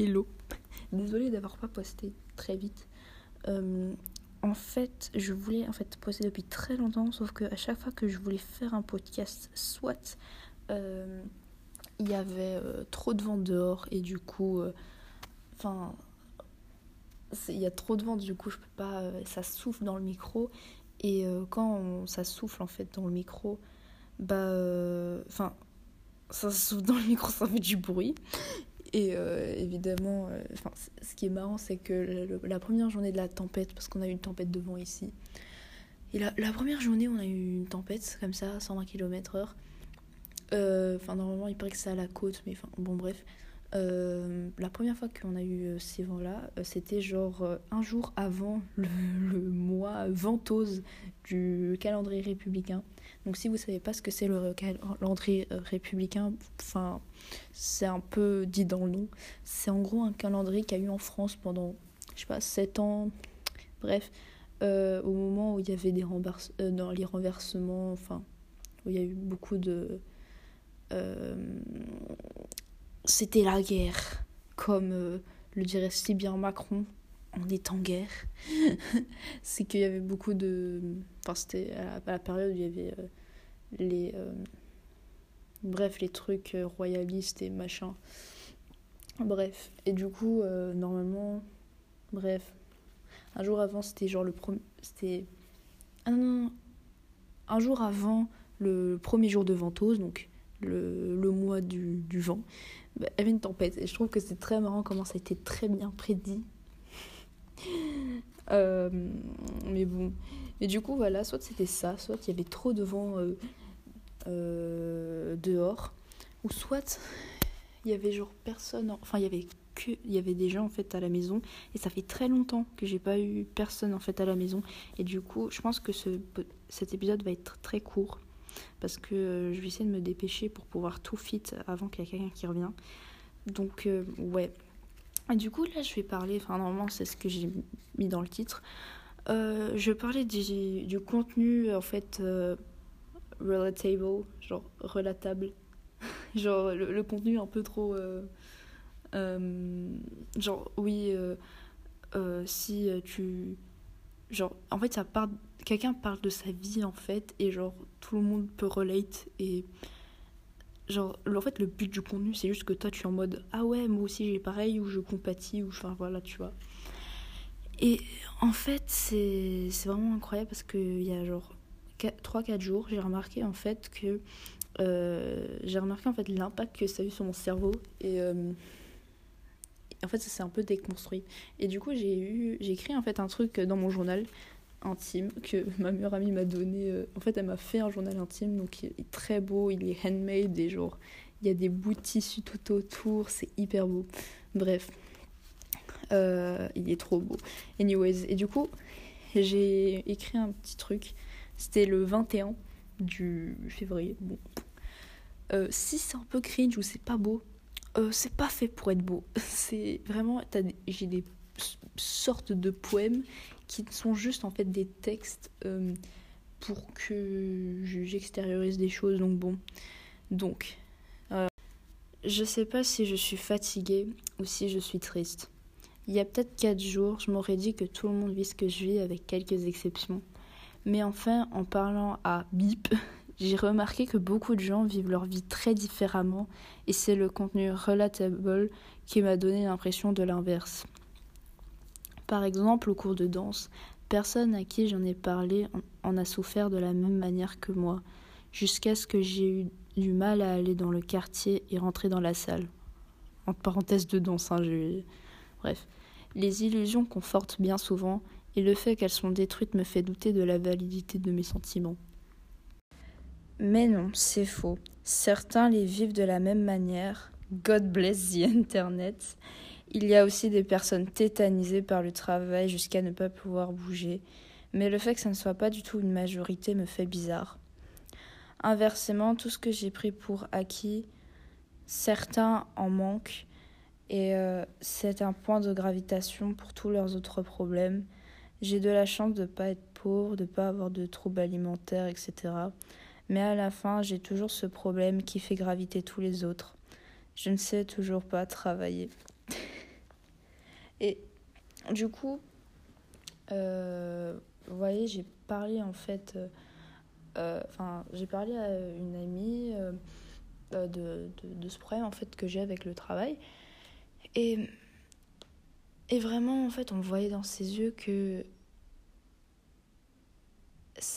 Hello. Désolée d'avoir pas posté très vite. Euh, en fait, je voulais en fait poster depuis très longtemps, sauf que à chaque fois que je voulais faire un podcast, soit euh, il y avait euh, trop de vent dehors et du coup, enfin, il y a trop de vent, du coup je peux pas, ça souffle dans le micro et quand ça souffle en fait dans le micro, bah, enfin, ça souffle dans le micro, ça fait du bruit et euh, évidemment, euh, enfin, ce qui est marrant, c'est que la première journée de la tempête, parce qu'on a eu une tempête de vent ici, et la, la, première journée, on a eu une tempête comme ça, 120 km/h. Euh, enfin, normalement, il paraît que c'est à la côte, mais enfin, bon, bref. Euh, la première fois qu'on a eu euh, ces vents-là, euh, c'était genre un jour avant le, mois ventose du calendrier républicain. Donc si vous savez pas ce que c'est le calendrier républicain, enfin c'est un peu dit dans le nom. C'est en gros un calendrier qu'il y a eu en France pendant, je sais pas, 7 ans. Bref, au moment où il y avait des dans les renversements, enfin où il y a eu beaucoup de c'était la guerre, comme euh, le dirait si bien Macron, on est en guerre. c'est qu'il y avait beaucoup de... Enfin, c'était à, la période où il y avait euh, les... Euh, bref, les trucs royalistes et machin. Bref, et du coup, normalement, bref, un jour avant, c'était genre le premier... C'était... Ah un jour avant le premier jour de Ventose, donc le, mois du vent, bah, avait une tempête. Et je trouve que c'est très marrant comment ça a été très bien prédit. euh, mais bon. Mais du coup, voilà, soit c'était ça, soit il y avait trop de vent euh, euh, dehors, ou soit il y avait genre personne. Enfin, il y avait il y avait des gens en fait à la maison et ça fait très longtemps que j'ai pas eu personne en fait à la maison et du coup je pense que ce, cet épisode va être très court parce que euh, je vais essayer de me dépêcher pour pouvoir tout fit avant qu'il y ait quelqu'un qui revient. Donc, euh, ouais. Du coup, là, je vais parler, enfin, normalement, c'est ce que j'ai mis dans le titre. Euh, je vais parler du, du contenu, en fait, relatable, genre relatable. genre, le, contenu un peu trop. genre, oui, si tu. Genre, en fait, ça part quelqu'un parle de sa vie en fait et genre tout le monde peut relate et genre en fait le but du contenu c'est juste que toi tu es en mode ah ouais moi aussi j'ai pareil ou je compatis ou enfin voilà tu vois. Et en fait c'est vraiment incroyable parce qu'il y a genre 3-4 jours j'ai remarqué en fait que euh, j'ai remarqué en fait l'impact que ça a eu sur mon cerveau et euh, en fait ça s'est un peu déconstruit et du coup j'ai eu j'ai écrit en fait un truc dans mon journal intime que ma meilleure amie m'a donné. Euh, en fait, elle m'a fait un journal intime, donc il est très beau, il est handmade, des genre, il y a des bouts de tissu tout autour, c'est hyper beau. Bref, euh, il est trop beau. Anyways, et du coup, j'ai écrit un petit truc. C'était le 21 du février. Bon. Euh, si c'est un peu cringe ou c'est pas beau, c'est pas fait pour être beau. C'est vraiment. J'ai des sortes de poèmes qui sont juste en fait des textes euh, pour que j'extériorise des choses. Donc bon, donc euh, je sais pas si je suis fatiguée ou si je suis triste. Il y a peut-être quatre jours, je m'aurais dit que tout le monde vit ce que je vis avec quelques exceptions. Mais enfin, en parlant à Bip, j'ai remarqué que beaucoup de gens vivent leur vie très différemment et c'est le contenu relatable qui m'a donné l'impression de l'inverse. Par exemple, au cours de danse, personne à qui j'en ai parlé en a souffert de la même manière que moi, jusqu'à ce que j'ai eu du mal à aller dans le quartier et rentrer dans la salle. Entre parenthèses de danse, hein. Bref. Les illusions confortent bien souvent, et le fait qu'elles sont détruites me fait douter de la validité de mes sentiments. Mais non, c'est faux. Certains les vivent de la même manière. God bless the Internet. Il y a aussi des personnes tétanisées par le travail jusqu'à ne pas pouvoir bouger, mais le fait que ça ne soit pas du tout une majorité me fait bizarre. Inversement, tout ce que j'ai pris pour acquis, certains en manquent, et euh, c'est un point de gravitation pour tous leurs autres problèmes. J'ai de la chance de ne pas être pauvre, de ne pas avoir de troubles alimentaires, etc. Mais à la fin, j'ai toujours ce problème qui fait graviter tous les autres. Je ne sais toujours pas travailler. Et du coup, euh, vous voyez, j'ai parlé en fait, euh, euh, j'ai parlé à une amie de, de, de, ce problème en fait que j'ai avec le travail. Et, et vraiment, en fait, on voyait dans ses yeux que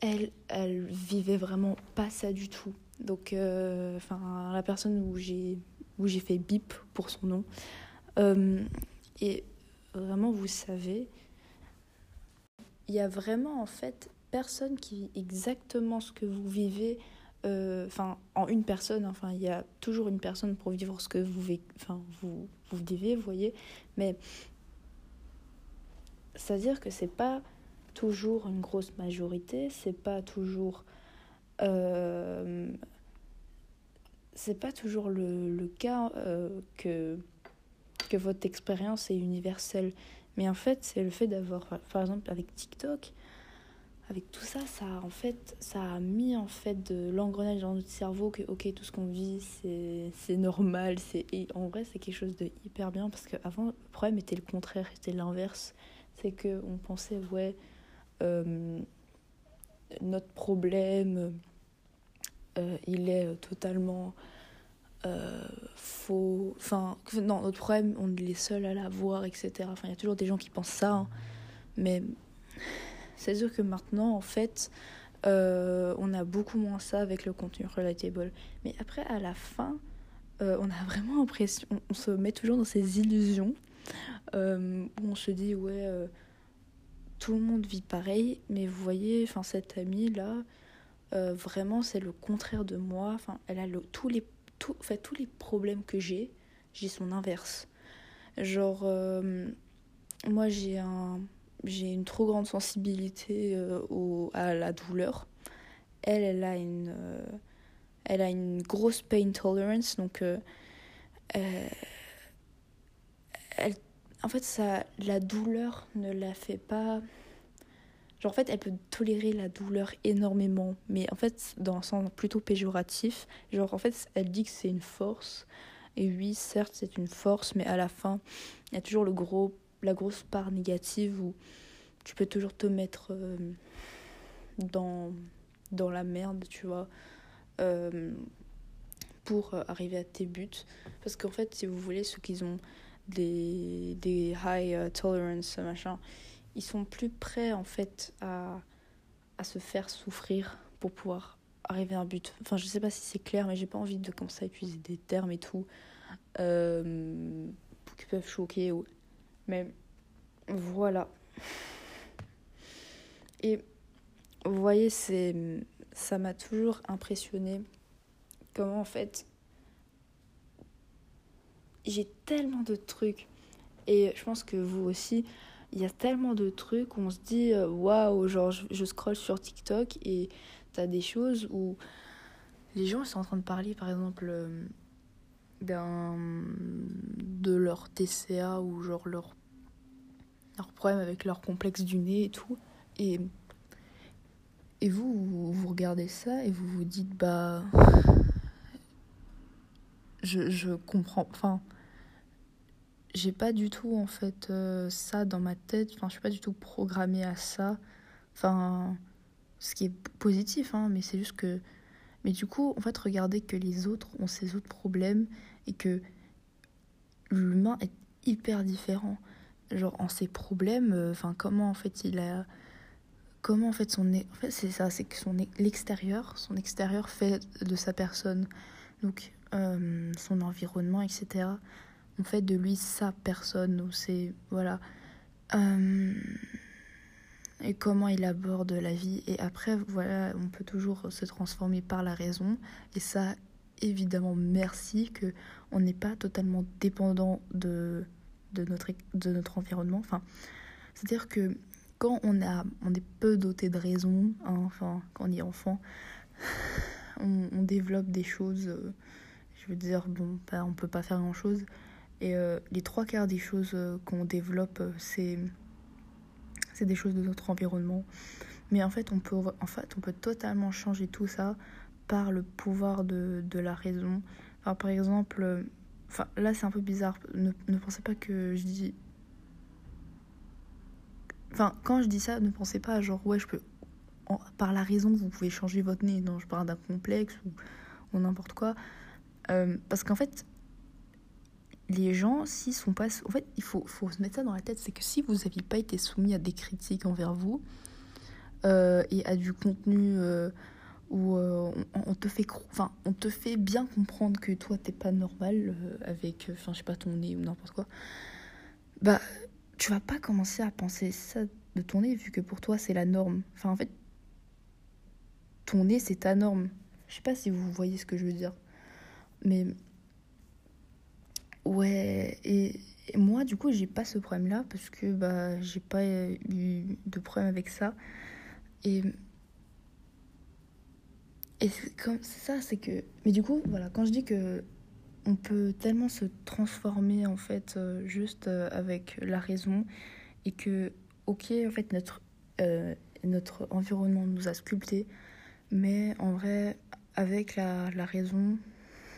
elle, elle vivait vraiment pas ça du tout. Donc, enfin, la personne où j'ai où j'ai fait bip pour son nom. et vraiment, vous savez, il y a vraiment en fait personne qui vit exactement ce que vous vivez. Euh, enfin, en une personne, enfin, il y a toujours une personne pour vivre ce que vous, vous, vivez, vous voyez. Mais c'est-à-dire que c'est pas toujours une grosse majorité, c'est pas toujours. Euh, c'est pas toujours le, le cas euh, que, que votre expérience est universelle. Mais en fait, c'est le fait d'avoir, par exemple, avec TikTok, avec tout ça, ça en fait, ça a mis en fait de l'engrenage dans notre cerveau que ok, tout ce qu'on vit, c'est normal, c'est en vrai c'est quelque chose de hyper bien parce qu'avant le problème était le contraire, c'était l'inverse, c'est que on pensait ouais notre problème euh, il est totalement euh, faux. Enfin, non, notre problème, on est les seuls à l'avoir, etc. Enfin, il y a toujours des gens qui pensent ça. Hein. Mais c'est sûr que maintenant, en fait, euh, on a beaucoup moins ça avec le contenu relatable. Mais après, à la fin, euh, on a vraiment l'impression. On, se met toujours dans ces illusions où on se dit, ouais, tout le monde vit pareil. Mais vous voyez, enfin, cette amie-là. vraiment, c'est le contraire de moi. Enfin, elle a le, tous les tout, fait, tous les problèmes que j'ai, j'ai son inverse. Genre, euh, moi j'ai un, j'ai une trop grande sensibilité euh, au, à la douleur. Elle, elle a une, euh, elle a une grosse pain tolerance, donc elle, en fait, ça, la douleur ne la fait pas Genre, en fait, elle peut tolérer la douleur énormément, mais en fait, dans un sens plutôt péjoratif. Genre, en fait, elle dit que c'est une force. Et oui, certes, c'est une force, mais à la fin, il y a toujours le gros, la grosse part négative où tu peux toujours te mettre euh, dans, dans la merde, tu vois, euh, pour arriver à tes buts. Parce qu'en fait, si vous voulez, ceux qui ont des, des high euh, tolerance, machin, ils sont plus prêts en fait à, à se faire souffrir pour pouvoir arriver à un but. Enfin, je sais pas si c'est clair, mais j'ai pas envie de commencer à utiliser des termes et tout euh, qui peuvent choquer. Ou... Mais voilà. Et vous voyez, ça m'a toujours impressionné comment en fait j'ai tellement de trucs. Et je pense que vous aussi il y a tellement de trucs où on se dit euh, waouh, genre je, je, scroll sur TikTok et t'as des choses où les gens sont en train de parler par exemple euh, d'un de leur TCA ou genre leur leur problème avec leur complexe du nez et tout. Et et vous, vous, vous regardez ça et vous vous dites bah je je comprends enfin j'ai pas du tout en fait euh, ça dans ma tête. Enfin je suis pas du tout programmée à ça. Enfin ce qui est positif hein mais c'est juste que mais du coup en fait regardez que les autres ont ces autres problèmes et que l'humain est hyper différent. Genre en ses problèmes euh, enfin comment en fait il a comment en fait son en fait c'est ça c'est que son l'extérieur son extérieur fait de sa personne. Donc euh, son environnement etc on fait de lui sa personne ou c'est voilà. Euh, et comment il aborde la vie. Et après voilà on peut toujours se transformer par la raison. Et ça évidemment merci que on n'est pas totalement dépendant de de notre de notre environnement. Enfin c'est à dire que quand on a on est peu doté de raison hein, enfin quand on est enfant on, développe des choses euh, je veux dire bon bah, on peut pas faire grand chose et euh, les trois quarts des choses euh, qu'on développe, euh, c'est c'est des choses de notre environnement. Mais en fait, on peut, en fait, on peut totalement changer tout ça par le pouvoir de, de la raison. Par exemple, enfin, là c'est un peu bizarre. Ne, ne pensez pas que je dis Enfin, quand je dis ça, ne pensez pas genre, ouais, je peux. par la raison, vous pouvez changer votre nez. Non, je parle d'un complexe ou, ou n'importe quoi. Parce qu'en fait, les gens, s'ils sont pas. En fait, il faut, faut se mettre ça dans la tête c'est que si vous n'aviez pas été soumis à des critiques envers vous euh, et à du contenu euh, où on, te fait enfin, on te fait bien comprendre que toi, t'es pas normal avec, enfin, je sais pas, ton nez ou n'importe quoi, bah, tu vas pas commencer à penser ça de ton nez vu que pour toi, c'est la norme. Enfin, en fait, ton nez, c'est ta norme. Je sais pas si vous voyez ce que je veux dire. Mais ouais, et, moi du coup j'ai pas ce problème là parce que bah j'ai pas eu de problème avec ça. Et et comme ça c'est que mais du coup voilà quand je dis que on peut tellement se transformer en fait euh, juste euh, avec la raison et que ok en fait notre euh, notre environnement nous a sculpté mais en vrai avec la, la raison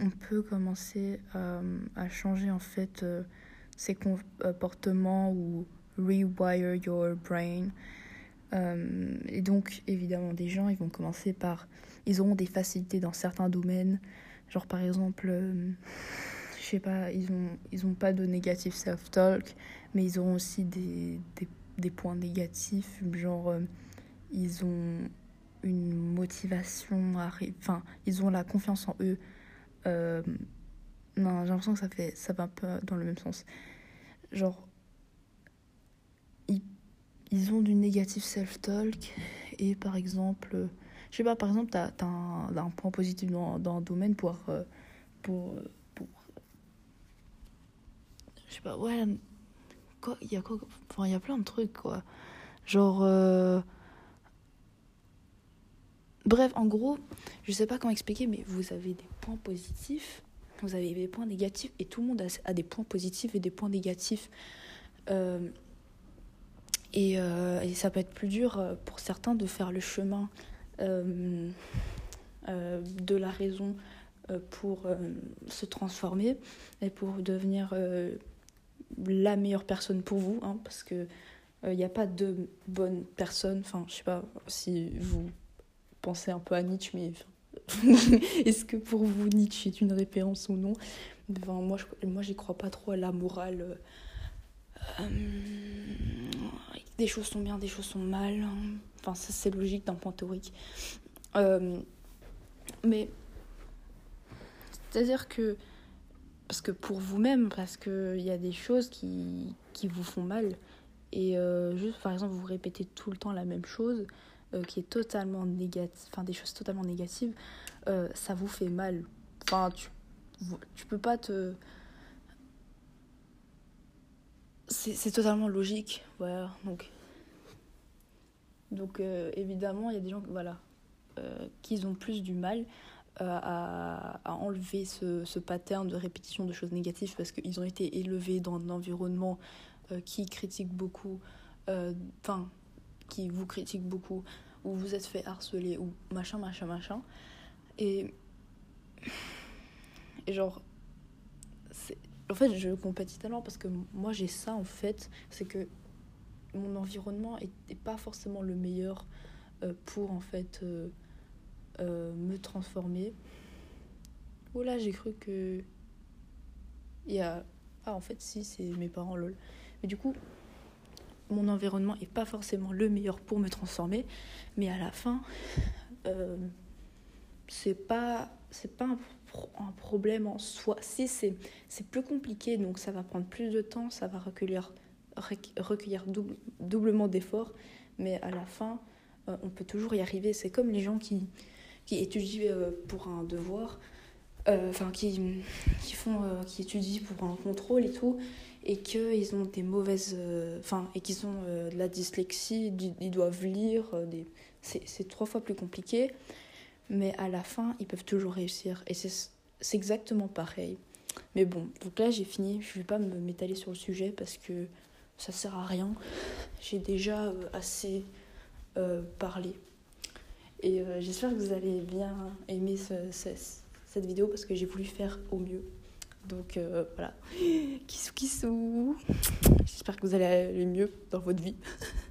on peut commencer euh, à changer en fait euh, ses comportements ou rewire your brain. Euh, et donc évidemment des gens ils vont commencer par ils auront des facilités dans certains domaines genre par exemple je sais pas ils ont ils ont pas de négatif self talk mais ils auront aussi des, des, points négatifs genre ils ont une motivation enfin ils ont la confiance en eux euh, non, j'ai l'impression que ça, fait, ça va un peu dans le même sens. Genre, ils, ils ont du négatif self-talk et par exemple, je sais pas, par exemple, t'as as un, point positif dans, dans un domaine pour, euh, pour, pour. Je sais pas, ouais, il y a quoi, enfin, il y a plein de trucs, quoi. Genre. Euh, Bref, en gros, je sais pas comment expliquer, mais vous avez des points positifs, vous avez des points négatifs, et tout le monde a, des points positifs et des points négatifs. Euh, euh, et, ça peut être plus dur euh, pour certains de faire le chemin de la raison pour se transformer et pour devenir la meilleure personne pour vous, hein, parce que il n'y a pas de bonne personne. Enfin, je sais pas si vous penser un peu à Nietzsche, mais est-ce que pour vous Nietzsche est une référence ou non? Moi, je, moi, j'y crois pas trop à la morale. Euh, des choses sont bien, des choses sont mal. Enfin, ça, c'est logique d'un point théorique. Euh, mais c'est-à-dire que parce que pour vous-même, parce qu'il y a des choses qui, qui vous font mal, et euh, juste par exemple, vous répétez tout le temps la même chose, euh, qui est totalement négative, enfin des choses totalement négatives, euh, ça vous fait mal. Enfin, tu, tu peux pas te. C'est totalement logique, voilà. Donc, donc euh, évidemment, il y a des gens voilà, qui ont plus du mal à, à, enlever ce, ce, pattern de répétition de choses négatives parce qu'ils ont été élevés dans un environnement qui critique beaucoup, enfin, qui vous critique beaucoup, ou vous êtes fait harceler, ou machin, machin, machin. Et. Et genre. En fait, je compatis tellement parce que moi j'ai ça en fait, c'est que mon environnement n'est pas forcément le meilleur euh, pour en fait euh, euh, me transformer. Oh là, j'ai cru que. Il y a. Ah, en fait, si, c'est mes parents, lol. Mais du coup, mon environnement est pas forcément le meilleur pour me transformer, mais à la fin, euh, c'est pas pas un, problème en soi. Si c'est plus compliqué, donc ça va prendre plus de temps, ça va recueillir recueillir double, doublement d'efforts, mais à la fin, euh, on peut toujours y arriver. C'est comme les gens qui qui étudient euh, pour un devoir, enfin qui qui font qui étudient pour un contrôle et tout et qu'ils ont des mauvaises. Euh, enfin, et qu'ils ont euh, de la dyslexie, ils doivent lire. Euh, des... C'est trois fois plus compliqué, mais à la fin, ils peuvent toujours réussir. Et c'est exactement pareil. Mais bon, donc là, j'ai fini. Je vais pas m'étaler sur le sujet parce que ça sert à rien. J'ai déjà assez parlé. Et j'espère que vous allez bien aimer ce, cette vidéo parce que j'ai voulu faire au mieux. Donc euh, voilà, kissou kissou. J'espère que vous allez aller mieux dans votre vie.